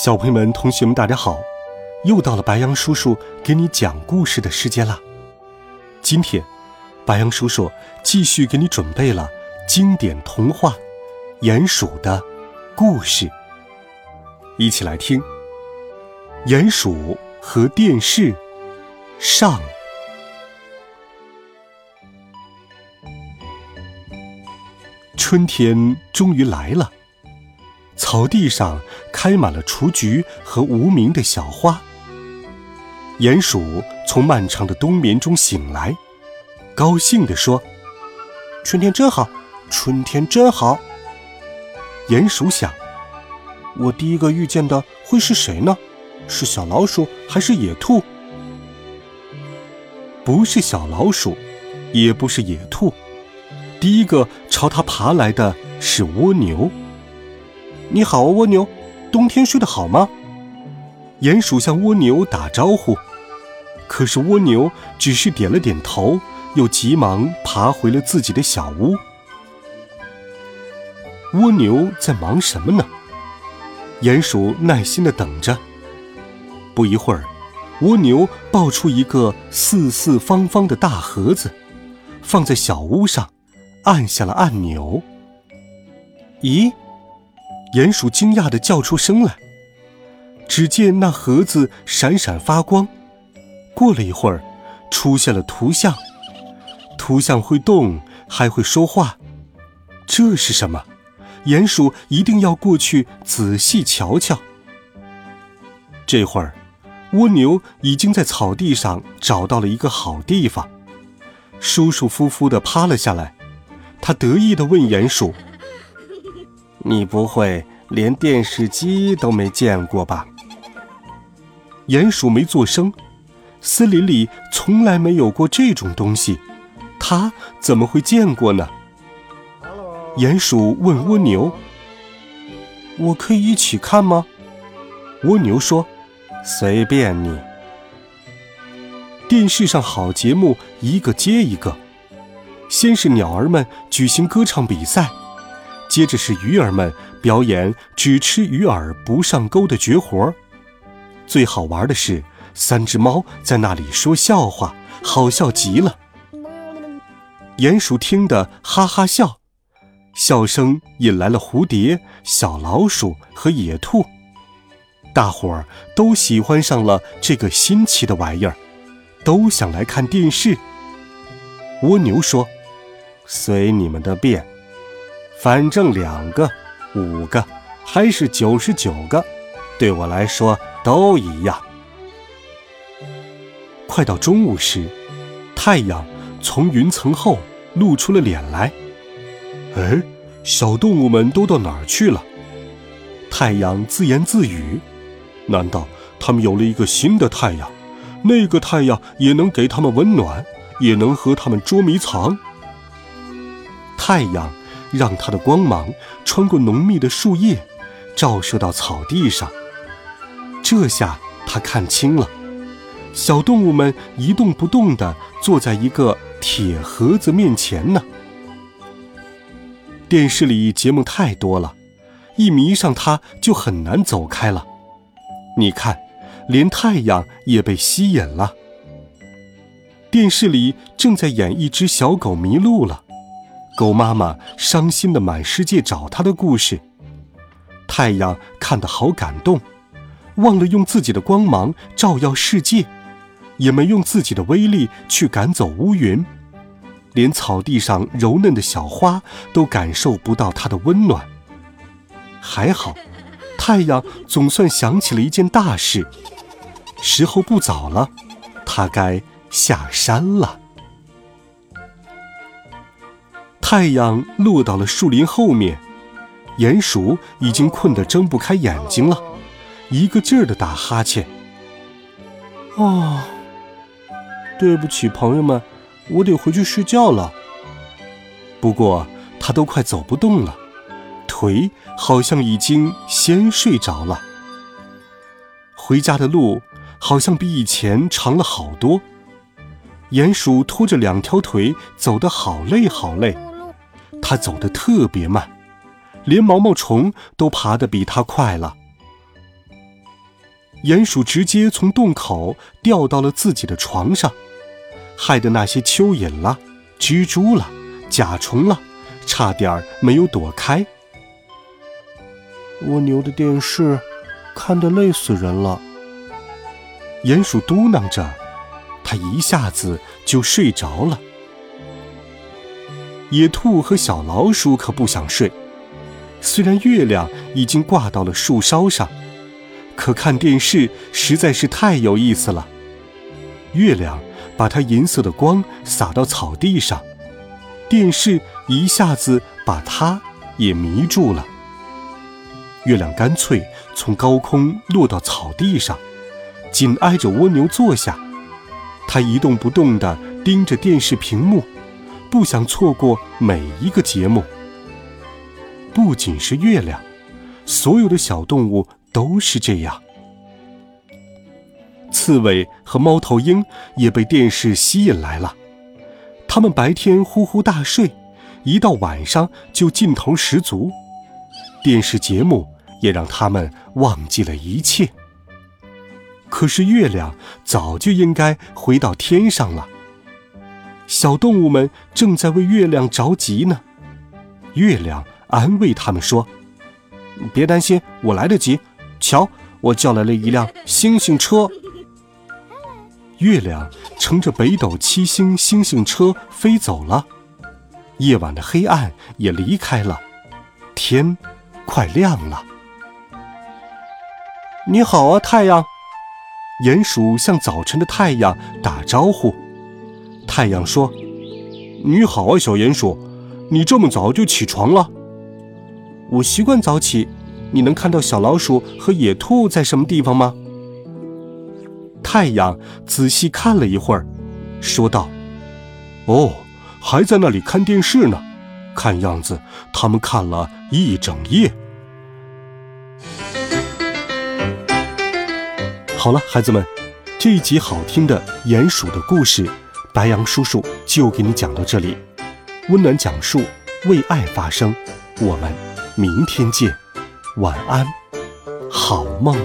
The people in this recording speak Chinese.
小朋友们、同学们，大家好！又到了白羊叔叔给你讲故事的时间啦。今天，白羊叔叔继续给你准备了经典童话《鼹鼠的故事》，一起来听《鼹鼠和电视》上。春天终于来了。草地上开满了雏菊和无名的小花。鼹鼠从漫长的冬眠中醒来，高兴地说：“春天真好，春天真好。”鼹鼠想：“我第一个遇见的会是谁呢？是小老鼠还是野兔？”不是小老鼠，也不是野兔，第一个朝它爬来的是蜗牛。你好啊，蜗牛，冬天睡得好吗？鼹鼠向蜗牛打招呼，可是蜗牛只是点了点头，又急忙爬回了自己的小屋。蜗牛在忙什么呢？鼹鼠耐心的等着。不一会儿，蜗牛抱出一个四四方方的大盒子，放在小屋上，按下了按钮。咦？鼹鼠惊讶地叫出声来。只见那盒子闪闪发光，过了一会儿，出现了图像。图像会动，还会说话。这是什么？鼹鼠一定要过去仔细瞧瞧。这会儿，蜗牛已经在草地上找到了一个好地方，舒舒服服地趴了下来。他得意地问鼹鼠。你不会连电视机都没见过吧？鼹鼠没做声。森林里从来没有过这种东西，它怎么会见过呢？鼹鼠问蜗牛：“我可以一起看吗？”蜗牛说：“随便你。”电视上好节目一个接一个，先是鸟儿们举行歌唱比赛。接着是鱼儿们表演只吃鱼饵不上钩的绝活儿最好玩的是三只猫在那里说笑话，好笑极了。鼹鼠听得哈哈笑，笑声引来了蝴蝶、小老鼠和野兔，大伙儿都喜欢上了这个新奇的玩意儿，都想来看电视。蜗牛说：“随你们的便。”反正两个、五个，还是九十九个，对我来说都一样。快到中午时，太阳从云层后露出了脸来。哎，小动物们都到哪儿去了？太阳自言自语：“难道他们有了一个新的太阳？那个太阳也能给他们温暖，也能和他们捉迷藏？”太阳。让它的光芒穿过浓密的树叶，照射到草地上。这下他看清了，小动物们一动不动地坐在一个铁盒子面前呢。电视里节目太多了，一迷上它就很难走开了。你看，连太阳也被吸引了。电视里正在演一只小狗迷路了。狗妈妈伤心的满世界找它的故事，太阳看得好感动，忘了用自己的光芒照耀世界，也没用自己的威力去赶走乌云，连草地上柔嫩的小花都感受不到它的温暖。还好，太阳总算想起了一件大事，时候不早了，它该下山了。太阳落到了树林后面，鼹鼠已经困得睁不开眼睛了，一个劲儿的打哈欠。啊，对不起，朋友们，我得回去睡觉了。不过他都快走不动了，腿好像已经先睡着了。回家的路好像比以前长了好多。鼹鼠拖着两条腿走得好累好累，它走得特别慢，连毛毛虫都爬得比它快了。鼹鼠直接从洞口掉到了自己的床上，害得那些蚯蚓了、蜘蛛了、甲虫了，差点儿没有躲开。蜗牛的电视看得累死人了，鼹鼠嘟囔着。他一下子就睡着了。野兔和小老鼠可不想睡，虽然月亮已经挂到了树梢上，可看电视实在是太有意思了。月亮把它银色的光洒到草地上，电视一下子把它也迷住了。月亮干脆从高空落到草地上，紧挨着蜗牛坐下。它一动不动地盯着电视屏幕，不想错过每一个节目。不仅是月亮，所有的小动物都是这样。刺猬和猫头鹰也被电视吸引来了。它们白天呼呼大睡，一到晚上就劲头十足。电视节目也让他们忘记了一切。可是月亮早就应该回到天上了。小动物们正在为月亮着急呢。月亮安慰他们说：“别担心，我来得及。瞧，我叫来了一辆星星车。”月亮乘着北斗七星星星车飞走了。夜晚的黑暗也离开了，天快亮了。你好啊，太阳。鼹鼠向早晨的太阳打招呼。太阳说：“你好啊，小鼹鼠，你这么早就起床了。我习惯早起。你能看到小老鼠和野兔在什么地方吗？”太阳仔细看了一会儿，说道：“哦，还在那里看电视呢。看样子他们看了一整夜。”好了，孩子们，这一集好听的鼹鼠的故事，白羊叔叔就给你讲到这里。温暖讲述，为爱发声。我们明天见，晚安，好梦。